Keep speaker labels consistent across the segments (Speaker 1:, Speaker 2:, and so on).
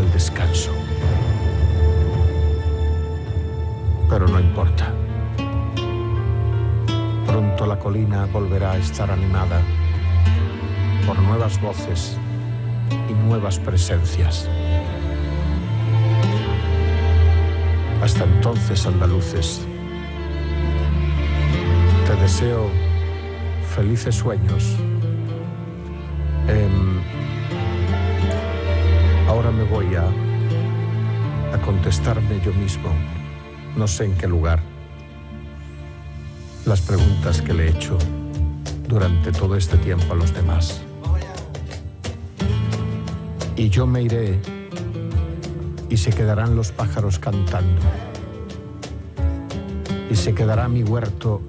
Speaker 1: el descanso. Pero no importa. Pronto la colina volverá a estar animada por nuevas voces y nuevas presencias. Hasta entonces, andaluces, te deseo felices sueños. Em, ahora me voy a, a contestarme yo mismo, no sé en qué lugar, las preguntas que le he hecho durante todo este tiempo a los demás. Y yo me iré y se quedarán los pájaros cantando. Y se quedará mi huerto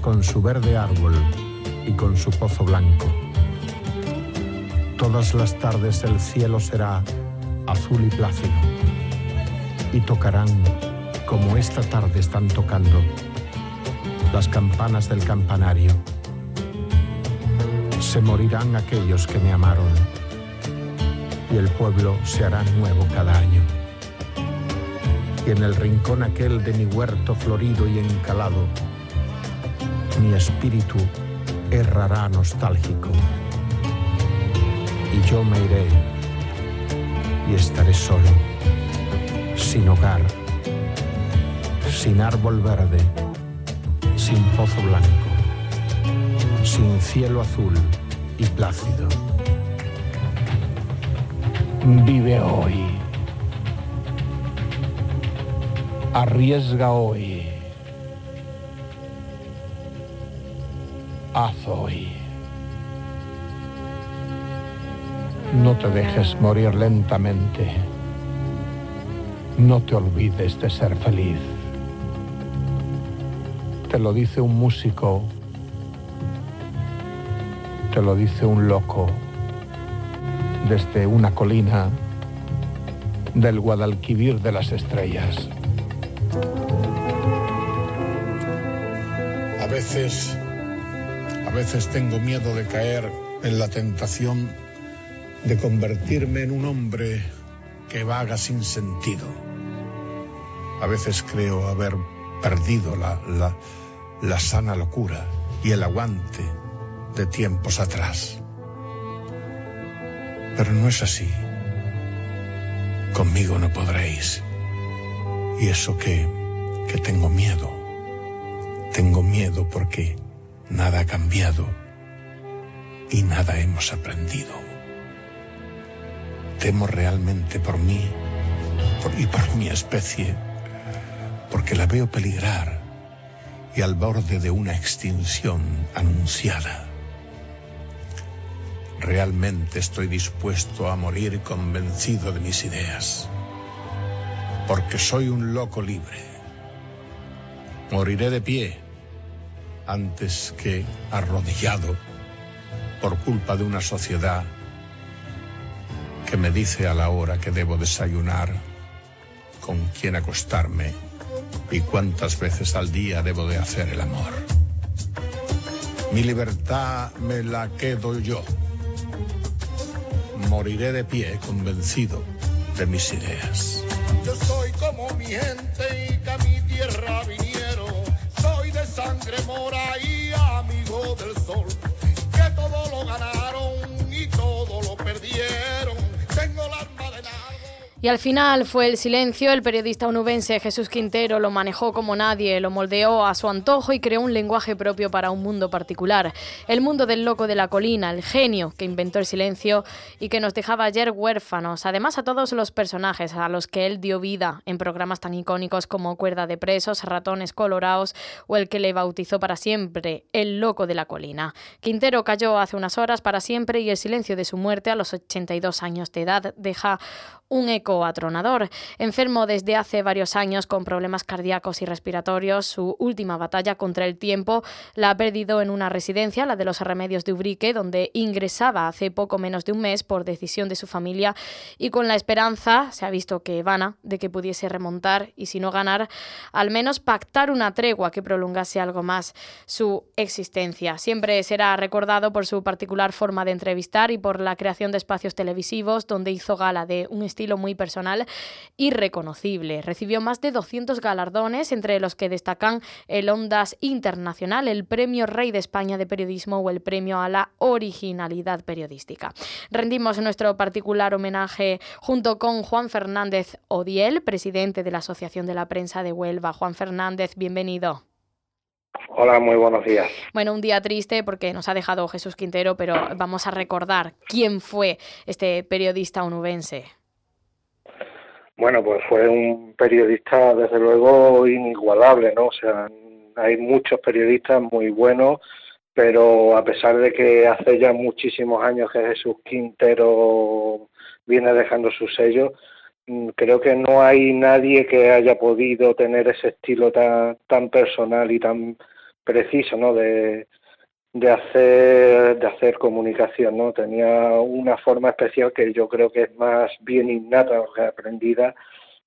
Speaker 1: con su verde árbol y con su pozo blanco. Todas las tardes el cielo será azul y plácido y tocarán, como esta tarde están tocando, las campanas del campanario. Se morirán aquellos que me amaron y el pueblo se hará nuevo cada año. Y en el rincón aquel de mi huerto florido y encalado, mi espíritu errará nostálgico. Y yo me iré y estaré solo, sin hogar, sin árbol verde, sin pozo blanco, sin cielo azul y plácido. Vive hoy. Arriesga hoy. Haz hoy. No te dejes morir lentamente. No te olvides de ser feliz. Te lo dice un músico. Te lo dice un loco desde una colina del Guadalquivir de las estrellas. A veces, a veces tengo miedo de caer en la tentación de convertirme en un hombre que vaga sin sentido. A veces creo haber perdido la, la, la sana locura y el aguante de tiempos atrás. Pero no es así. Conmigo no podréis. Y eso que, que tengo miedo. Tengo miedo porque nada ha cambiado y nada hemos aprendido. Temo realmente por mí y por mi especie, porque la veo peligrar y al borde de una extinción anunciada. Realmente estoy dispuesto a morir convencido de mis ideas, porque soy un loco libre. Moriré de pie antes que arrodillado por culpa de una sociedad que me dice a la hora que debo desayunar, con quién acostarme y cuántas veces al día debo de hacer el amor. Mi libertad me la quedo yo moriré de pie convencido de mis ideas.
Speaker 2: Yo soy como mi gente
Speaker 3: y al final fue el silencio, el periodista onubense Jesús Quintero lo manejó como nadie, lo moldeó a su antojo y creó un lenguaje propio para un mundo particular. El mundo del loco de la colina, el genio que inventó el silencio y que nos dejaba ayer huérfanos. Además a todos los personajes a los que él dio vida en programas tan icónicos como Cuerda de Presos, Ratones Colorados o el que le bautizó para siempre, el loco de la colina. Quintero cayó hace unas horas para siempre y el silencio de su muerte a los 82 años de edad deja un eco atronador. Enfermo desde hace varios años con problemas cardíacos y respiratorios, su última batalla contra el tiempo la ha perdido en una residencia, la de los Remedios de Ubrique, donde ingresaba hace poco menos de un mes por decisión de su familia y con la esperanza, se ha visto que vana, de que pudiese remontar y si no ganar, al menos pactar una tregua que prolongase algo más su existencia. Siempre será recordado por su particular forma de entrevistar y por la creación de espacios televisivos donde hizo gala de un estilo muy personal y reconocible. Recibió más de 200 galardones, entre los que destacan el Ondas Internacional, el Premio Rey de España de Periodismo o el Premio a la Originalidad Periodística. Rendimos nuestro particular homenaje junto con Juan Fernández Odiel, presidente de la Asociación de la Prensa de Huelva. Juan Fernández, bienvenido.
Speaker 4: Hola, muy buenos días.
Speaker 3: Bueno, un día triste porque nos ha dejado Jesús Quintero, pero vamos a recordar quién fue este periodista onubense.
Speaker 4: Bueno, pues fue un periodista desde luego inigualable, ¿no? O sea, hay muchos periodistas muy buenos, pero a pesar de que hace ya muchísimos años que Jesús Quintero viene dejando su sello, Mm, creo que no hay nadie que haya podido tener ese estilo tan, tan personal y tan preciso, ¿no? De, de hacer de hacer comunicación, ¿no? Tenía una forma especial que yo creo que es más bien innata o aprendida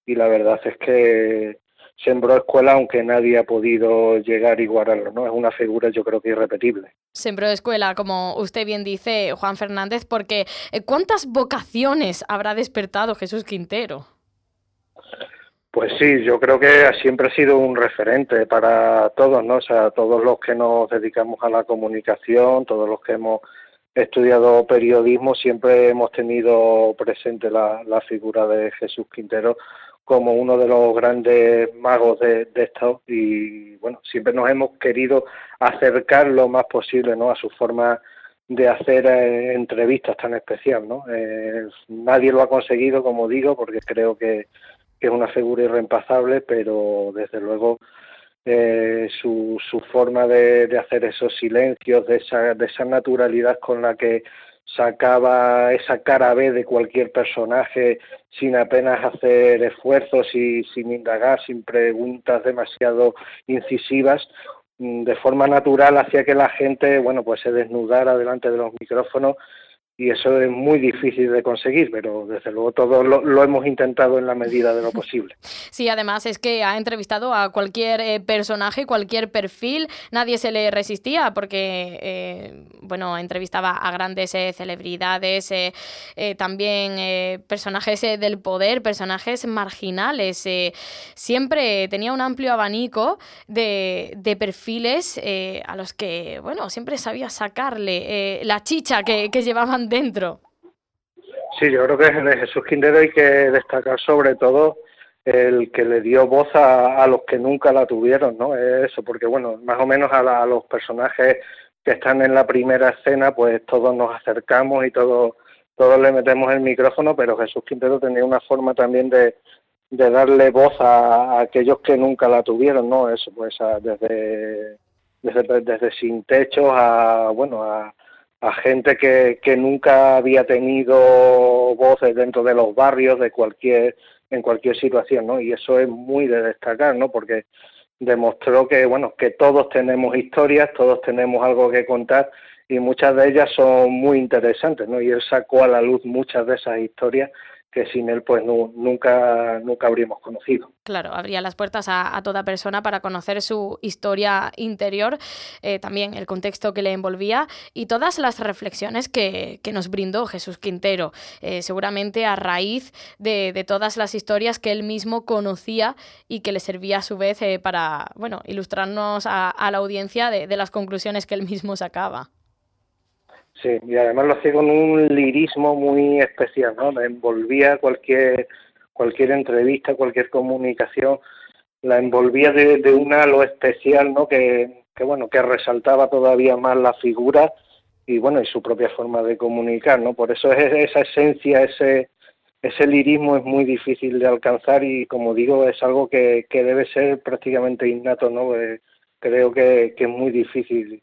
Speaker 4: y la verdad es que sembró escuela aunque nadie ha podido llegar a igualarlo, ¿no? Es una figura yo creo que irrepetible.
Speaker 3: Sembró escuela, como usted bien dice, Juan Fernández, porque eh, ¿cuántas vocaciones habrá despertado Jesús Quintero?
Speaker 4: Pues sí, yo creo que siempre ha sido un referente para todos, ¿no? O sea, todos los que nos dedicamos a la comunicación, todos los que hemos estudiado periodismo, siempre hemos tenido presente la, la figura de Jesús Quintero como uno de los grandes magos de, esto y bueno, siempre nos hemos querido acercar lo más posible ¿no? a su forma de hacer eh, entrevistas tan especial. ¿no? Eh, nadie lo ha conseguido, como digo, porque creo que, es una figura irreemplazable, pero desde luego eh, su, su forma de, de hacer esos silencios, de esa, de esa naturalidad con la que sacaba esa cara B de cualquier personaje sin apenas hacer esfuerzos y sin indagar, sin preguntas demasiado incisivas, mm, de forma natural hacía que la gente, bueno, pues se desnudara delante de los micrófonos y eso es muy difícil de conseguir, pero desde luego todos lo, hemos intentado en la medida de lo posible.
Speaker 3: Sí, además es que ha entrevistado a cualquier eh, personaje, cualquier perfil, nadie se le resistía porque, eh, bueno, entrevistaba a grandes eh, celebridades, también personajes del poder, personajes marginales, siempre tenía un amplio abanico de, de perfiles a los que, bueno, siempre sabía sacarle la chicha que, que llevaban dentro.
Speaker 4: Sí, yo creo que de Jesús Quintero hay que destacar sobre todo el que le dio voz a, los que nunca la tuvieron, ¿no? Eso, porque bueno, más o menos a, los personajes que están en la primera escena, pues todos nos acercamos y todos todos le metemos el micrófono, pero Jesús Quintero tenía una forma también de, de darle voz a, aquellos que nunca la tuvieron, ¿no? Eso, pues desde, desde, desde sin techo a, bueno, a, a gente que, que nunca había tenido voces dentro de los barrios de cualquier en cualquier situación, ¿no? Y eso es muy de destacar, ¿no? Porque demostró que bueno que todos tenemos historias, todos tenemos algo que contar y muchas de ellas son muy interesantes, ¿no? Y él sacó a la luz muchas de esas historias que sin él pues nunca, nunca habríamos conocido.
Speaker 3: Claro, abría las puertas a, toda persona para conocer su historia interior, eh, también el contexto que le envolvía y todas las reflexiones que, nos brindó Jesús Quintero, eh, seguramente a raíz de, todas las historias que él mismo conocía y que le servía a su vez eh, para bueno, ilustrarnos a, la audiencia de, de las conclusiones que él mismo sacaba.
Speaker 4: Sí, y además lo hacía con un lirismo muy especial, ¿no? La envolvía cualquier, cualquier entrevista, cualquier comunicación, la envolvía de, de un halo especial, ¿no? Que, que, bueno, que resaltaba todavía más la figura y, bueno, y su propia forma de comunicar, ¿no? Por eso es esa esencia, ese, ese lirismo es muy difícil de alcanzar y, como digo, es algo que, que debe ser prácticamente innato, ¿no? Eh, creo que, que es muy difícil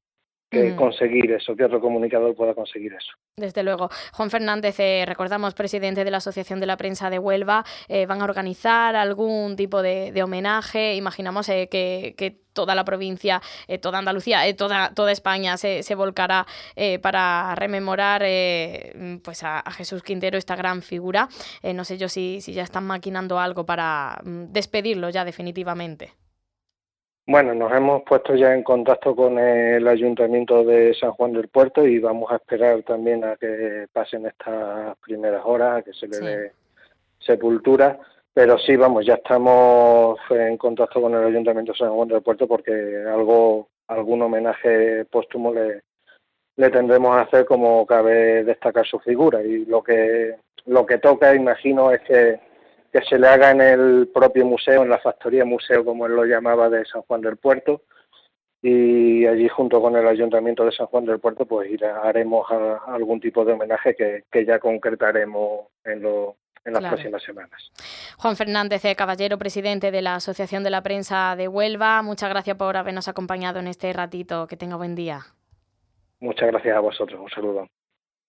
Speaker 4: que conseguir eso, que otro comunicador pueda conseguir eso.
Speaker 3: Desde luego. Juan Fernández, eh, recordamos, presidente de la Asociación de la Prensa de Huelva, eh, ¿van a organizar algún tipo de, homenaje? Imaginamos eh, que, toda la provincia, toda Andalucía, toda, toda España se, se volcará para rememorar pues a, Jesús Quintero, esta gran figura. no sé yo si, si ya están maquinando algo para mm, despedirlo ya definitivamente.
Speaker 4: Bueno, nos hemos puesto ya en contacto con el Ayuntamiento de San Juan del Puerto y vamos a esperar también a que pasen estas primeras horas, a que se le dé sepultura. Pero sí, vamos, ya estamos en contacto con el Ayuntamiento de San Juan del Puerto porque algo, algún homenaje póstumo le, le tendremos a hacer como cabe destacar su figura. Y lo que, lo que toca, imagino, es que que se le haga en el propio museo, en la factoría museo, como él lo llamaba, de San Juan del Puerto. Y allí, junto con el Ayuntamiento de San Juan del Puerto, pues haremos algún tipo de homenaje que, ya concretaremos en, lo, en las próximas semanas.
Speaker 3: Juan Fernández eh, Caballero, presidente de la Asociación de la Prensa de Huelva, muchas gracias por habernos acompañado en este ratito. Que tenga buen día.
Speaker 4: Muchas gracias a vosotros. Un saludo.